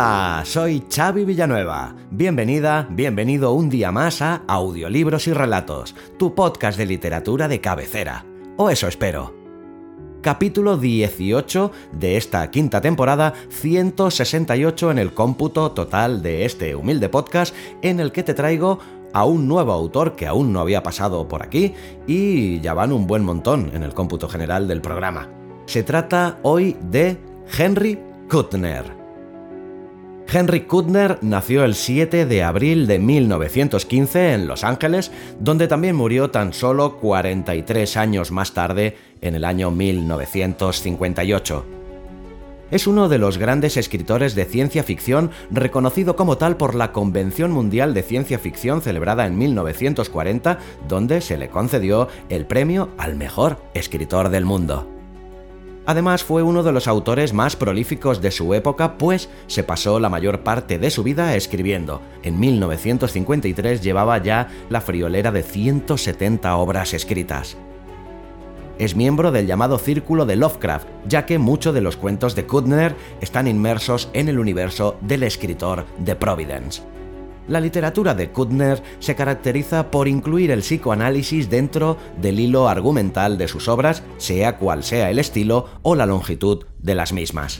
Hola, soy Xavi Villanueva. Bienvenida, bienvenido un día más a Audiolibros y Relatos, tu podcast de literatura de cabecera. O eso espero. Capítulo 18 de esta quinta temporada, 168 en el cómputo total de este humilde podcast en el que te traigo a un nuevo autor que aún no había pasado por aquí y ya van un buen montón en el cómputo general del programa. Se trata hoy de Henry Kuttner. Henry Kuttner nació el 7 de abril de 1915 en Los Ángeles, donde también murió tan solo 43 años más tarde, en el año 1958. Es uno de los grandes escritores de ciencia ficción, reconocido como tal por la Convención Mundial de Ciencia Ficción celebrada en 1940, donde se le concedió el premio al mejor escritor del mundo. Además fue uno de los autores más prolíficos de su época, pues se pasó la mayor parte de su vida escribiendo. En 1953 llevaba ya la friolera de 170 obras escritas. Es miembro del llamado Círculo de Lovecraft, ya que muchos de los cuentos de Kuttner están inmersos en el universo del escritor de Providence. La literatura de Kuttner se caracteriza por incluir el psicoanálisis dentro del hilo argumental de sus obras, sea cual sea el estilo o la longitud de las mismas.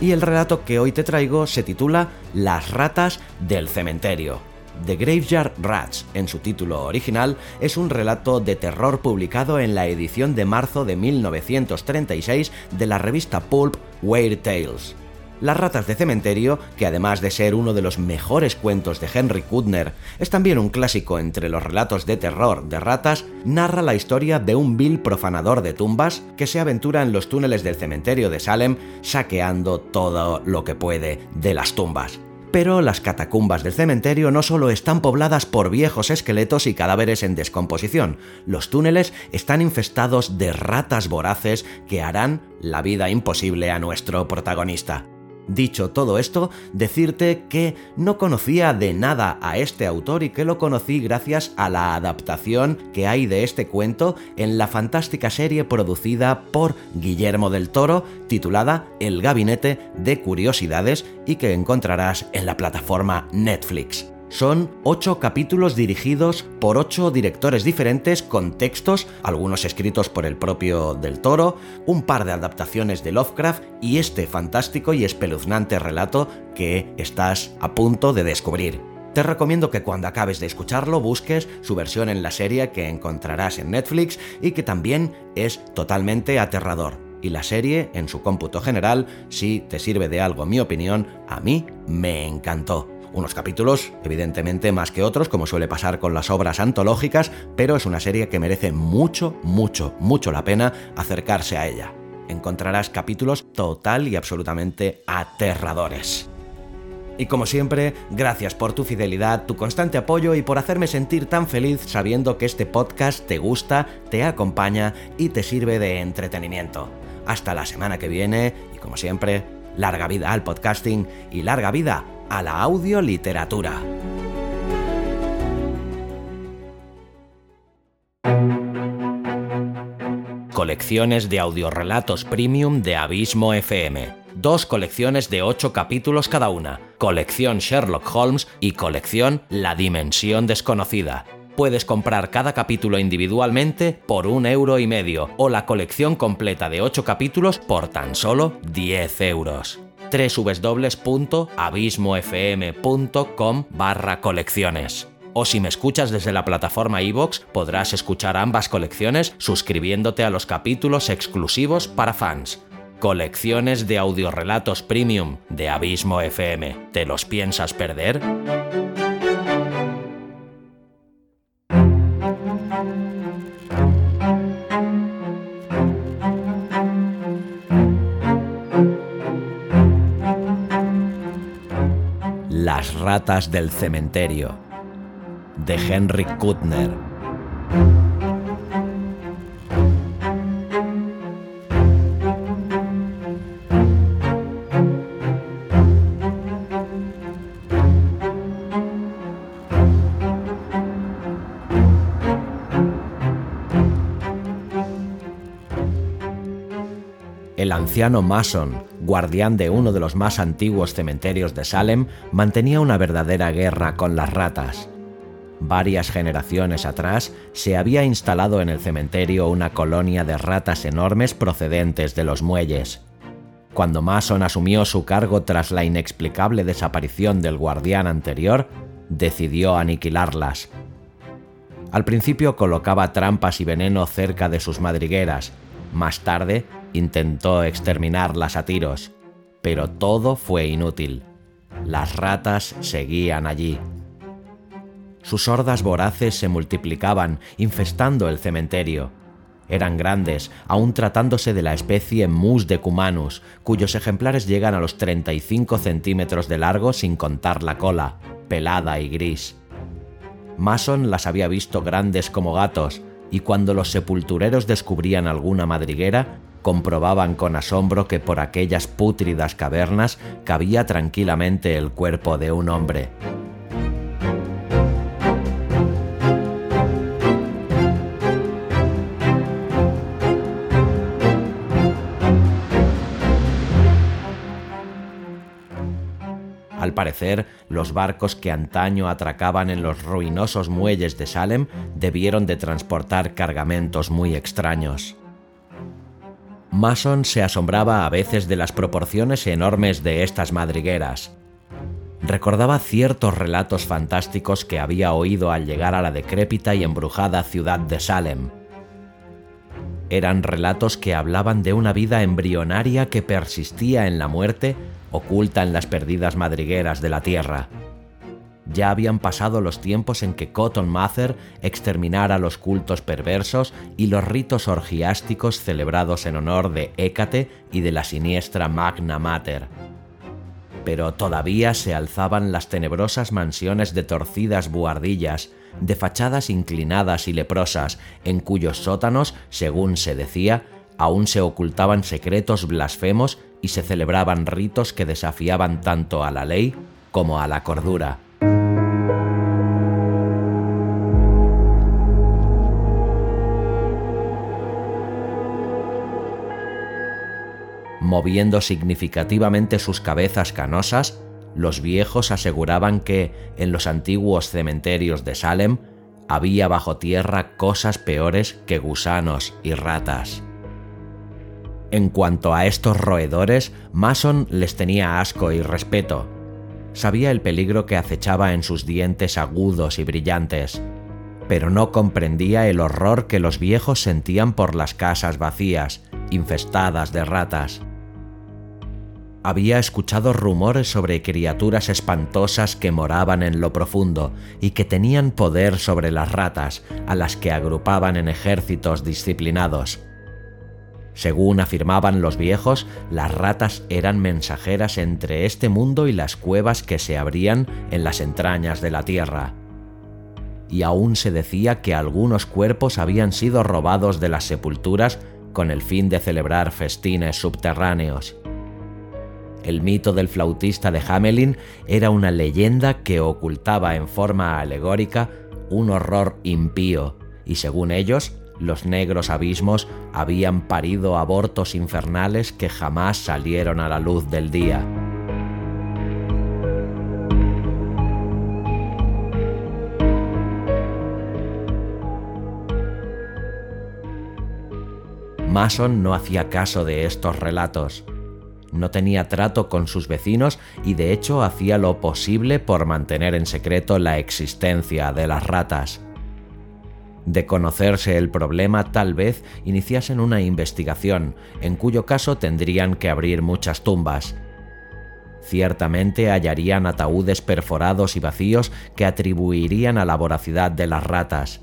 Y el relato que hoy te traigo se titula Las ratas del cementerio. The Graveyard Rats, en su título original, es un relato de terror publicado en la edición de marzo de 1936 de la revista pulp Weird Tales. Las ratas de cementerio, que además de ser uno de los mejores cuentos de Henry Kuttner, es también un clásico entre los relatos de terror de ratas, narra la historia de un vil profanador de tumbas que se aventura en los túneles del cementerio de Salem saqueando todo lo que puede de las tumbas. Pero las catacumbas del cementerio no solo están pobladas por viejos esqueletos y cadáveres en descomposición, los túneles están infestados de ratas voraces que harán la vida imposible a nuestro protagonista. Dicho todo esto, decirte que no conocía de nada a este autor y que lo conocí gracias a la adaptación que hay de este cuento en la fantástica serie producida por Guillermo del Toro titulada El Gabinete de Curiosidades y que encontrarás en la plataforma Netflix. Son ocho capítulos dirigidos por ocho directores diferentes con textos, algunos escritos por el propio Del Toro, un par de adaptaciones de Lovecraft y este fantástico y espeluznante relato que estás a punto de descubrir. Te recomiendo que cuando acabes de escucharlo busques su versión en la serie que encontrarás en Netflix y que también es totalmente aterrador. Y la serie, en su cómputo general, si te sirve de algo mi opinión, a mí me encantó. Unos capítulos, evidentemente, más que otros, como suele pasar con las obras antológicas, pero es una serie que merece mucho, mucho, mucho la pena acercarse a ella. Encontrarás capítulos total y absolutamente aterradores. Y como siempre, gracias por tu fidelidad, tu constante apoyo y por hacerme sentir tan feliz sabiendo que este podcast te gusta, te acompaña y te sirve de entretenimiento. Hasta la semana que viene y como siempre, larga vida al podcasting y larga vida a la audioliteratura. Colecciones de audiorelatos premium de Abismo FM. Dos colecciones de ocho capítulos cada una. Colección Sherlock Holmes y colección La Dimensión Desconocida puedes comprar cada capítulo individualmente por un euro y medio o la colección completa de ocho capítulos por tan solo 10 euros www.abismofm.com barra colecciones. O si me escuchas desde la plataforma iVoox, podrás escuchar ambas colecciones suscribiéndote a los capítulos exclusivos para fans. Colecciones de audiorelatos premium de Abismo FM. ¿Te los piensas perder? Las ratas del cementerio, de Henry Kuttner. Anciano Mason, guardián de uno de los más antiguos cementerios de Salem, mantenía una verdadera guerra con las ratas. Varias generaciones atrás se había instalado en el cementerio una colonia de ratas enormes procedentes de los muelles. Cuando Mason asumió su cargo tras la inexplicable desaparición del guardián anterior, decidió aniquilarlas. Al principio colocaba trampas y veneno cerca de sus madrigueras, más tarde intentó exterminarlas a tiros, pero todo fue inútil. Las ratas seguían allí. Sus hordas voraces se multiplicaban, infestando el cementerio. Eran grandes, aún tratándose de la especie Mus decumanus, cuyos ejemplares llegan a los 35 centímetros de largo sin contar la cola, pelada y gris. Mason las había visto grandes como gatos, y cuando los sepultureros descubrían alguna madriguera, comprobaban con asombro que por aquellas pútridas cavernas cabía tranquilamente el cuerpo de un hombre. Al parecer, los barcos que antaño atracaban en los ruinosos muelles de Salem debieron de transportar cargamentos muy extraños. Mason se asombraba a veces de las proporciones enormes de estas madrigueras. Recordaba ciertos relatos fantásticos que había oído al llegar a la decrépita y embrujada ciudad de Salem. Eran relatos que hablaban de una vida embrionaria que persistía en la muerte, oculta en las perdidas madrigueras de la tierra. Ya habían pasado los tiempos en que Cotton Mather exterminara los cultos perversos y los ritos orgiásticos celebrados en honor de Hécate y de la siniestra Magna Mater. Pero todavía se alzaban las tenebrosas mansiones de torcidas buhardillas, de fachadas inclinadas y leprosas, en cuyos sótanos, según se decía, aún se ocultaban secretos blasfemos y se celebraban ritos que desafiaban tanto a la ley como a la cordura. Moviendo significativamente sus cabezas canosas, los viejos aseguraban que, en los antiguos cementerios de Salem, había bajo tierra cosas peores que gusanos y ratas. En cuanto a estos roedores, Mason les tenía asco y respeto. Sabía el peligro que acechaba en sus dientes agudos y brillantes, pero no comprendía el horror que los viejos sentían por las casas vacías, infestadas de ratas había escuchado rumores sobre criaturas espantosas que moraban en lo profundo y que tenían poder sobre las ratas, a las que agrupaban en ejércitos disciplinados. Según afirmaban los viejos, las ratas eran mensajeras entre este mundo y las cuevas que se abrían en las entrañas de la tierra. Y aún se decía que algunos cuerpos habían sido robados de las sepulturas con el fin de celebrar festines subterráneos. El mito del flautista de Hamelin era una leyenda que ocultaba en forma alegórica un horror impío, y según ellos, los negros abismos habían parido abortos infernales que jamás salieron a la luz del día. Mason no hacía caso de estos relatos no tenía trato con sus vecinos y de hecho hacía lo posible por mantener en secreto la existencia de las ratas. De conocerse el problema, tal vez iniciasen una investigación, en cuyo caso tendrían que abrir muchas tumbas. Ciertamente hallarían ataúdes perforados y vacíos que atribuirían a la voracidad de las ratas,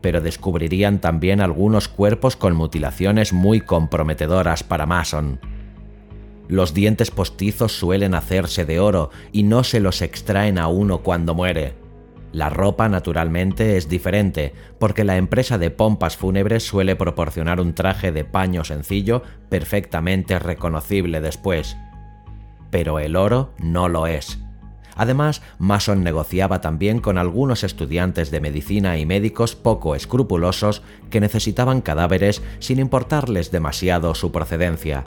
pero descubrirían también algunos cuerpos con mutilaciones muy comprometedoras para Mason Los dientes postizos suelen hacerse de oro y no se los extraen a uno cuando muere. La ropa, naturalmente, es diferente, porque la empresa de pompas fúnebres suele proporcionar un traje de paño sencillo perfectamente reconocible después. Pero el oro no lo es. Además, Mason negociaba también con algunos estudiantes de medicina y médicos poco escrupulosos que necesitaban cadáveres sin importarles demasiado su procedencia.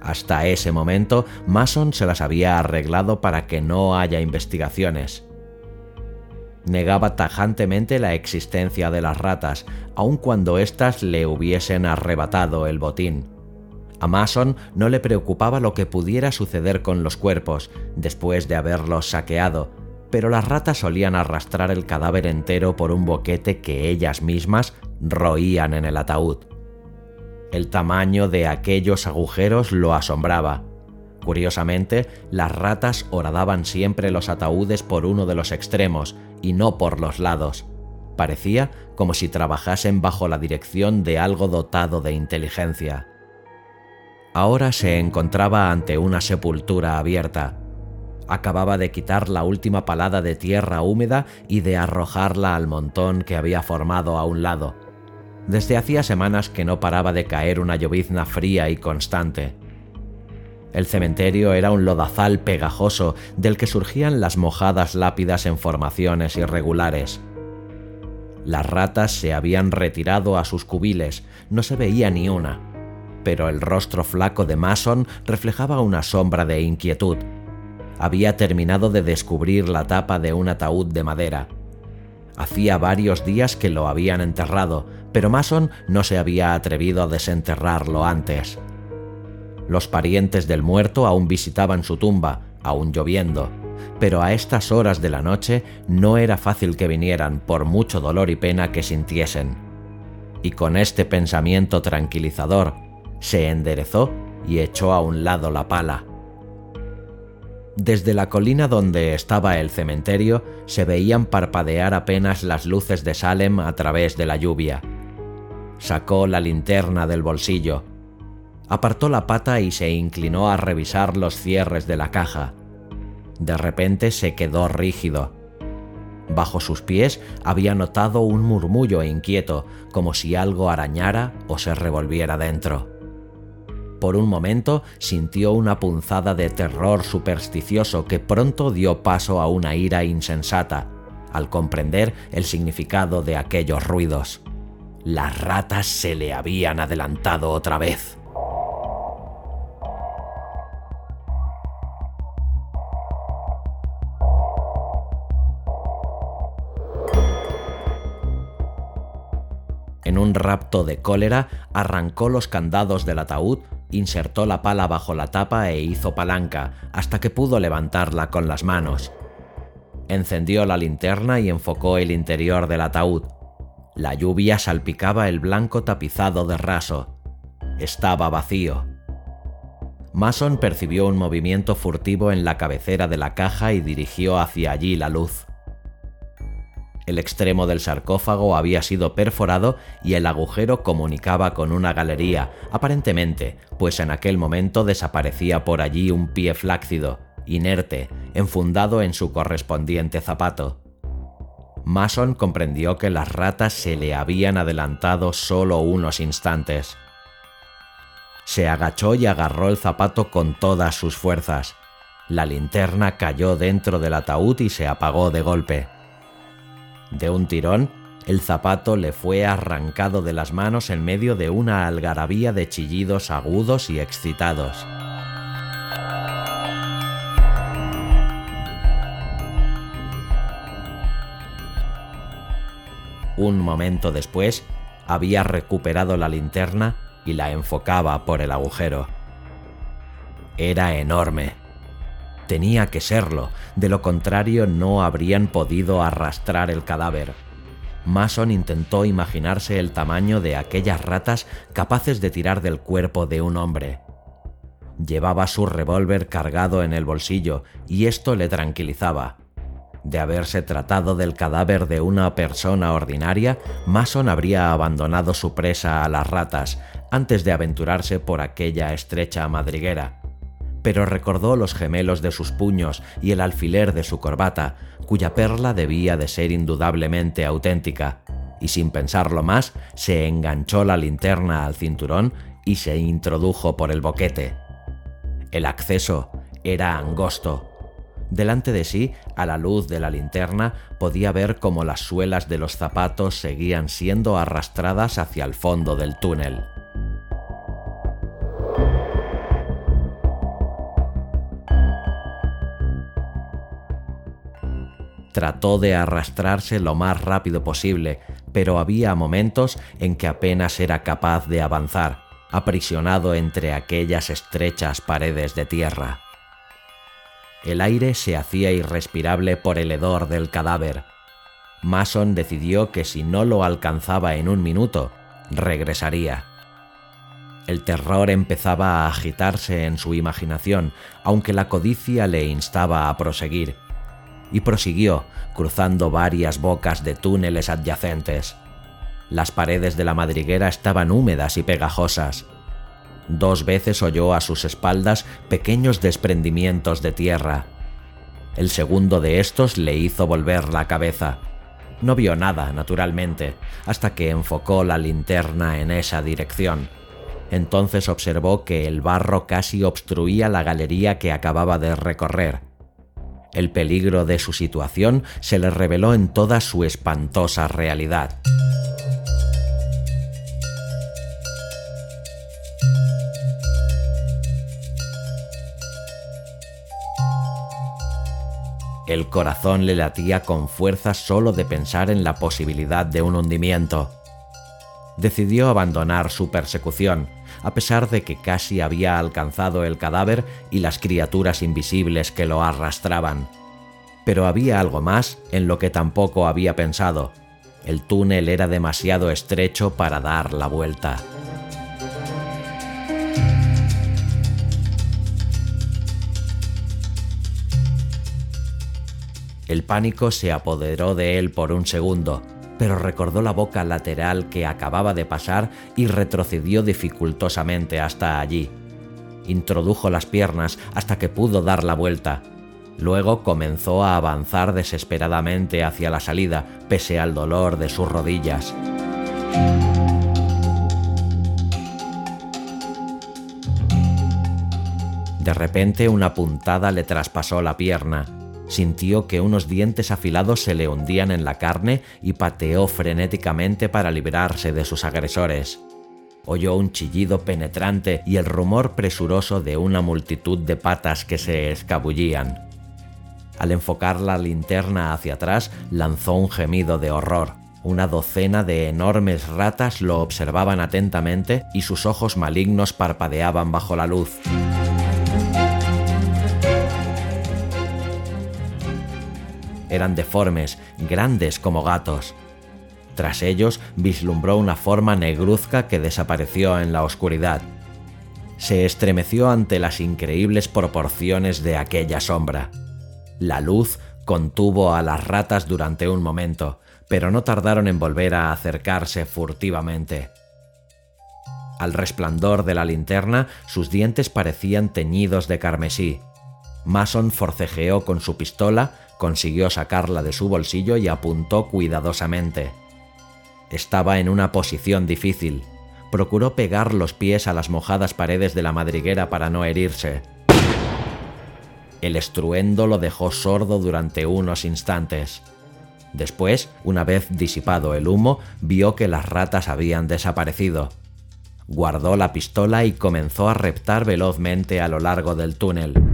Hasta ese momento, Mason se las había arreglado para que no haya investigaciones negaba tajantemente la existencia de las ratas, aun cuando éstas le hubiesen arrebatado el botín. A Mason no le preocupaba lo que pudiera suceder con los cuerpos después de haberlos saqueado, pero las ratas solían arrastrar el cadáver entero por un boquete que ellas mismas roían en el ataúd. El tamaño de aquellos agujeros lo asombraba. Curiosamente, las ratas horadaban siempre los ataúdes por uno de los extremos, y no por los lados. Parecía como si trabajasen bajo la dirección de algo dotado de inteligencia. Ahora se encontraba ante una sepultura abierta. Acababa de quitar la última palada de tierra húmeda y de arrojarla al montón que había formado a un lado. Desde hacía semanas que no paraba de caer una llovizna fría y constante. El cementerio era un lodazal pegajoso del que surgían las mojadas lápidas en formaciones irregulares. Las ratas se habían retirado a sus cubiles, no se veía ni una, pero el rostro flaco de Mason reflejaba una sombra de inquietud. Había terminado de descubrir la tapa de un ataúd de madera. Hacía varios días que lo habían enterrado, pero Mason no se había atrevido a desenterrarlo antes. Los parientes del muerto aún visitaban su tumba, aún lloviendo, pero a estas horas de la noche no era fácil que vinieran por mucho dolor y pena que sintiesen. Y con este pensamiento tranquilizador, se enderezó y echó a un lado la pala. Desde la colina donde estaba el cementerio se veían parpadear apenas las luces de Salem a través de la lluvia. Sacó la linterna del bolsillo, apartó la pata y se inclinó a revisar los cierres de la caja. De repente se quedó rígido. Bajo sus pies había notado un murmullo inquieto, como si algo arañara o se revolviera dentro. Por un momento sintió una punzada de terror supersticioso que pronto dio paso a una ira insensata, al comprender el significado de aquellos ruidos. Las ratas se le habían adelantado otra vez. En un rapto de cólera, arrancó los candados del ataúd, insertó la pala bajo la tapa e hizo palanca, hasta que pudo levantarla con las manos. Encendió la linterna y enfocó el interior del ataúd. La lluvia salpicaba el blanco tapizado de raso. Estaba vacío. Mason percibió un movimiento furtivo en la cabecera de la caja y dirigió hacia allí la luz. El extremo del sarcófago había sido perforado y el agujero comunicaba con una galería, aparentemente, pues en aquel momento desaparecía por allí un pie flácido, inerte, enfundado en su correspondiente zapato. Mason comprendió que las ratas se le habían adelantado solo unos instantes. Se agachó y agarró el zapato con todas sus fuerzas. La linterna cayó dentro del ataúd y se apagó de golpe. De un tirón, el zapato le fue arrancado de las manos en medio de una algarabía de chillidos agudos y excitados. Un momento después, había recuperado la linterna y la enfocaba por el agujero. Era enorme Tenía que serlo, de lo contrario no habrían podido arrastrar el cadáver. Mason intentó imaginarse el tamaño de aquellas ratas capaces de tirar del cuerpo de un hombre. Llevaba su revólver cargado en el bolsillo y esto le tranquilizaba. De haberse tratado del cadáver de una persona ordinaria, Mason habría abandonado su presa a las ratas antes de aventurarse por aquella estrecha madriguera pero recordó los gemelos de sus puños y el alfiler de su corbata, cuya perla debía de ser indudablemente auténtica, y sin pensarlo más, se enganchó la linterna al cinturón y se introdujo por el boquete. El acceso era angosto. Delante de sí, a la luz de la linterna, podía ver cómo las suelas de los zapatos seguían siendo arrastradas hacia el fondo del túnel. Trató de arrastrarse lo más rápido posible, pero había momentos en que apenas era capaz de avanzar, aprisionado entre aquellas estrechas paredes de tierra. El aire se hacía irrespirable por el hedor del cadáver. Mason decidió que si no lo alcanzaba en un minuto, regresaría. El terror empezaba a agitarse en su imaginación, aunque la codicia le instaba a proseguir y prosiguió, cruzando varias bocas de túneles adyacentes. Las paredes de la madriguera estaban húmedas y pegajosas. Dos veces oyó a sus espaldas pequeños desprendimientos de tierra. El segundo de estos le hizo volver la cabeza. No vio nada, naturalmente, hasta que enfocó la linterna en esa dirección. Entonces observó que el barro casi obstruía la galería que acababa de recorrer. El peligro de su situación se le reveló en toda su espantosa realidad. El corazón le latía con fuerza solo de pensar en la posibilidad de un hundimiento. Decidió abandonar su persecución, a pesar de que casi había alcanzado el cadáver y las criaturas invisibles que lo arrastraban. Pero había algo más en lo que tampoco había pensado. El túnel era demasiado estrecho para dar la vuelta. El pánico se apoderó de él por un segundo, pero recordó la boca lateral que acababa de pasar y retrocedió dificultosamente hasta allí. Introdujo las piernas hasta que pudo dar la vuelta. Luego comenzó a avanzar desesperadamente hacia la salida, pese al dolor de sus rodillas. De repente una puntada le traspasó la pierna Sintió que unos dientes afilados se le hundían en la carne y pateó frenéticamente para librarse de sus agresores. Oyó un chillido penetrante y el rumor presuroso de una multitud de patas que se escabullían. Al enfocar la linterna hacia atrás, lanzó un gemido de horror. Una docena de enormes ratas lo observaban atentamente y sus ojos malignos parpadeaban bajo la luz. Eran deformes, grandes como gatos. Tras ellos vislumbró una forma negruzca que desapareció en la oscuridad. Se estremeció ante las increíbles proporciones de aquella sombra. La luz contuvo a las ratas durante un momento, pero no tardaron en volver a acercarse furtivamente. Al resplandor de la linterna, sus dientes parecían teñidos de carmesí. Mason forcejeó con su pistola, consiguió sacarla de su bolsillo y apuntó cuidadosamente. Estaba en una posición difícil. Procuró pegar los pies a las mojadas paredes de la madriguera para no herirse. El estruendo lo dejó sordo durante unos instantes. Después, una vez disipado el humo, vio que las ratas habían desaparecido. Guardó la pistola y comenzó a reptar velozmente a lo largo del túnel.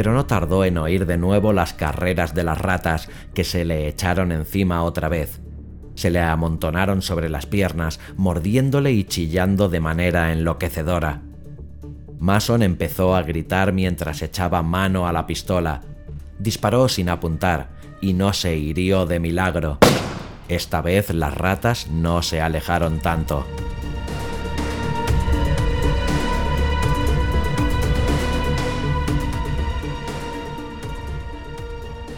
Pero no tardó en oír de nuevo las carreras de las ratas que se le echaron encima otra vez. Se le amontonaron sobre las piernas, mordiéndole y chillando de manera enloquecedora. Mason empezó a gritar mientras echaba mano a la pistola. Disparó sin apuntar y no se hirió de milagro. Esta vez las ratas no se alejaron tanto.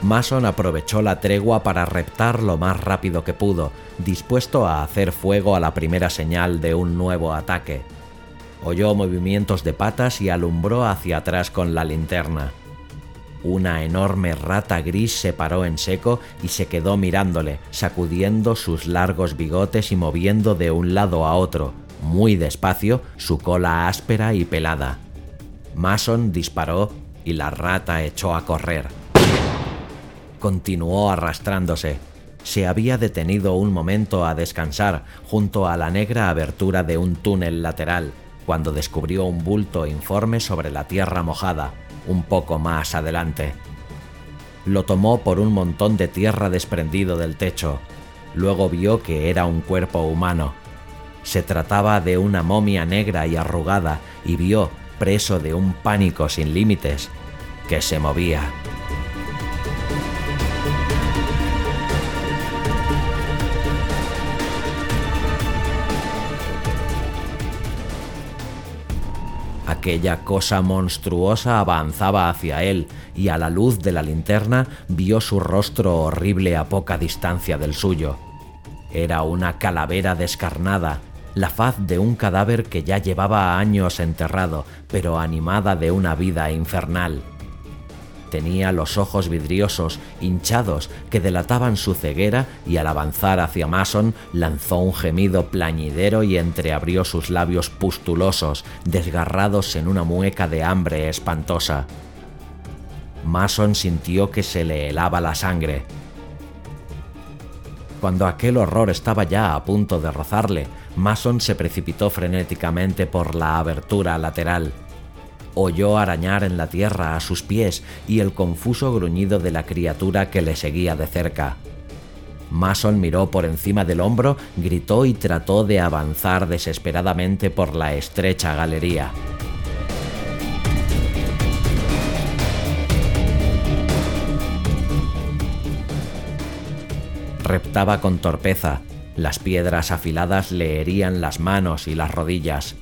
Mason aprovechó la tregua para reptar lo más rápido que pudo, dispuesto a hacer fuego a la primera señal de un nuevo ataque. Oyó movimientos de patas y alumbró hacia atrás con la linterna. Una enorme rata gris se paró en seco y se quedó mirándole, sacudiendo sus largos bigotes y moviendo de un lado a otro, muy despacio, su cola áspera y pelada. Mason disparó y la rata echó a correr continuó arrastrándose. Se había detenido un momento a descansar junto a la negra abertura de un túnel lateral, cuando descubrió un bulto informe sobre la tierra mojada, un poco más adelante. Lo tomó por un montón de tierra desprendido del techo. Luego vio que era un cuerpo humano. Se trataba de una momia negra y arrugada y vio, preso de un pánico sin límites, que se movía. Aquella cosa monstruosa avanzaba hacia él y a la luz de la linterna vio su rostro horrible a poca distancia del suyo. Era una calavera descarnada, la faz de un cadáver que ya llevaba años enterrado, pero animada de una vida infernal. Tenía los ojos vidriosos, hinchados, que delataban su ceguera y al avanzar hacia Mason lanzó un gemido plañidero y entreabrió sus labios pustulosos, desgarrados en una mueca de hambre espantosa. Mason sintió que se le helaba la sangre. Cuando aquel horror estaba ya a punto de rozarle, Mason se precipitó frenéticamente por la abertura lateral oyó arañar en la tierra a sus pies y el confuso gruñido de la criatura que le seguía de cerca. Mason miró por encima del hombro, gritó y trató de avanzar desesperadamente por la estrecha galería. Reptaba con torpeza, las piedras afiladas le herían las manos y las rodillas.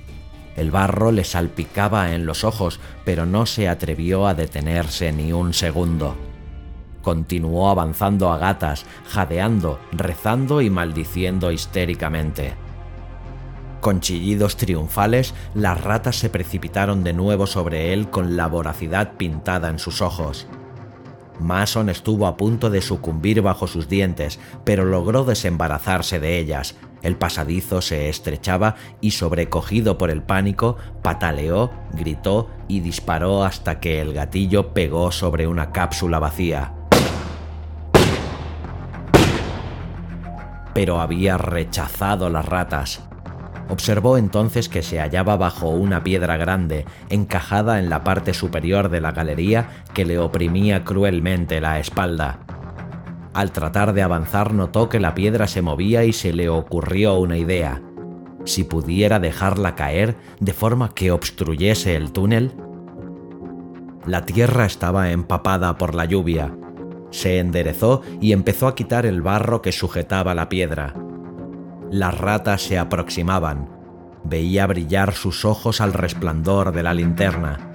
El barro le salpicaba en los ojos, pero no se atrevió a detenerse ni un segundo. Continuó avanzando a gatas, jadeando, rezando y maldiciendo histéricamente. Con chillidos triunfales, las ratas se precipitaron de nuevo sobre él con la voracidad pintada en sus ojos. Mason estuvo a punto de sucumbir bajo sus dientes, pero logró desembarazarse de ellas, el pasadizo se estrechaba y sobrecogido por el pánico, pataleó, gritó y disparó hasta que el gatillo pegó sobre una cápsula vacía. Pero había rechazado las ratas. Observó entonces que se hallaba bajo una piedra grande, encajada en la parte superior de la galería que le oprimía cruelmente la espalda. Al tratar de avanzar notó que la piedra se movía y se le ocurrió una idea. Si pudiera dejarla caer de forma que obstruyese el túnel. La tierra estaba empapada por la lluvia. Se enderezó y empezó a quitar el barro que sujetaba la piedra. Las ratas se aproximaban. Veía brillar sus ojos al resplandor de la linterna.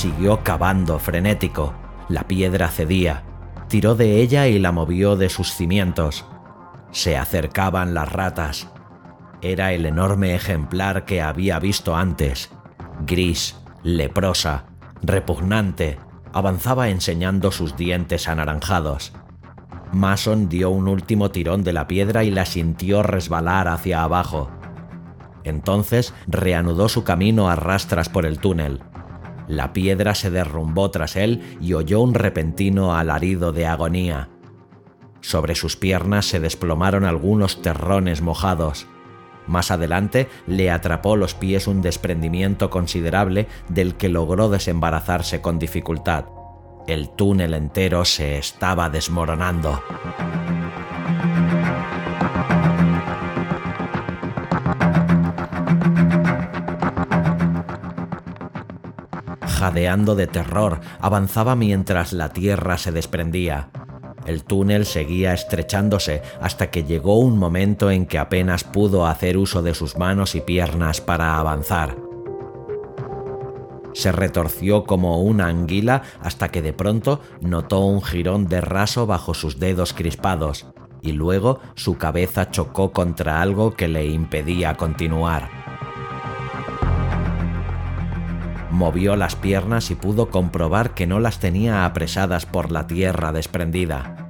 Siguió cavando frenético. La piedra cedía. Tiró de ella y la movió de sus cimientos. Se acercaban las ratas. Era el enorme ejemplar que había visto antes. Gris, leprosa, repugnante, avanzaba enseñando sus dientes anaranjados. Mason dio un último tirón de la piedra y la sintió resbalar hacia abajo. Entonces reanudó su camino a rastras por el túnel. La piedra se derrumbó tras él y oyó un repentino alarido de agonía. Sobre sus piernas se desplomaron algunos terrones mojados. Más adelante le atrapó los pies un desprendimiento considerable del que logró desembarazarse con dificultad. El túnel entero se estaba desmoronando. Jadeando de terror, avanzaba mientras la tierra se desprendía. El túnel seguía estrechándose hasta que llegó un momento en que apenas pudo hacer uso de sus manos y piernas para avanzar. Se retorció como una anguila hasta que de pronto notó un jirón de raso bajo sus dedos crispados y luego su cabeza chocó contra algo que le impedía continuar. Movió las piernas y pudo comprobar que no las tenía apresadas por la tierra desprendida.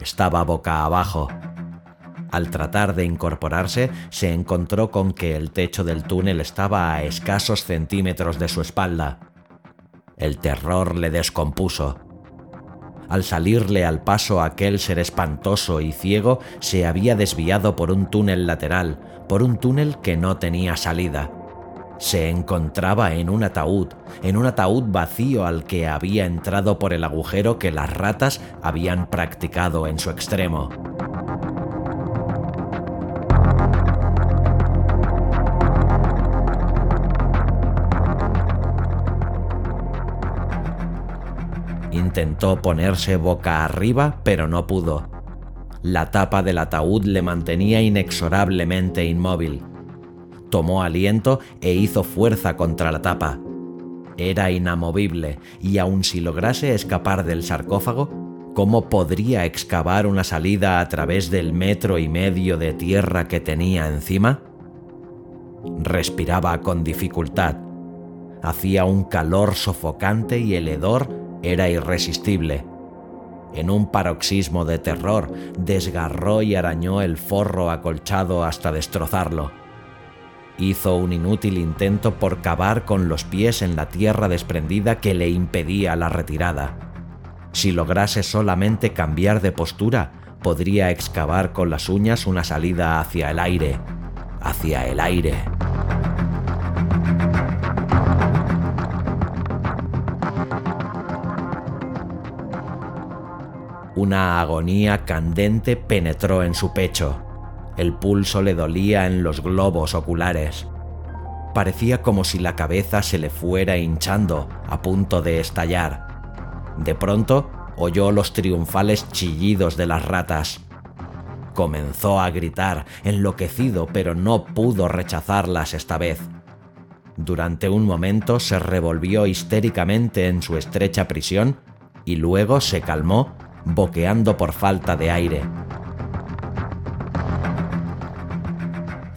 Estaba boca abajo. Al tratar de incorporarse, se encontró con que el techo del túnel estaba a escasos centímetros de su espalda. El terror le descompuso. Al salirle al paso aquel ser espantoso y ciego se había desviado por un túnel lateral, por un túnel que no tenía salida. Se encontraba en un ataúd, en un ataúd vacío al que había entrado por el agujero que las ratas habían practicado en su extremo. Intentó ponerse boca arriba, pero no pudo. La tapa del ataúd le mantenía inexorablemente inmóvil. Tomó aliento e hizo fuerza contra la tapa. Era inamovible, y aun si lograse escapar del sarcófago, ¿cómo podría excavar una salida a través del metro y medio de tierra que tenía encima? Respiraba con dificultad. Hacía un calor sofocante y el hedor era irresistible. En un paroxismo de terror, desgarró y arañó el forro acolchado hasta destrozarlo. Hizo un inútil intento por cavar con los pies en la tierra desprendida que le impedía la retirada. Si lograse solamente cambiar de postura, podría excavar con las uñas una salida hacia el aire, hacia el aire. Una agonía candente penetró en su pecho. El pulso le dolía en los globos oculares. Parecía como si la cabeza se le fuera hinchando, a punto de estallar. De pronto oyó los triunfales chillidos de las ratas. Comenzó a gritar, enloquecido, pero no pudo rechazarlas esta vez. Durante un momento se revolvió histéricamente en su estrecha prisión y luego se calmó boqueando por falta de aire.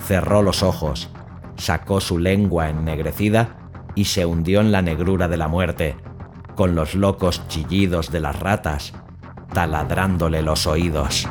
Cerró los ojos, sacó su lengua ennegrecida y se hundió en la negrura de la muerte, con los locos chillidos de las ratas taladrándole los oídos.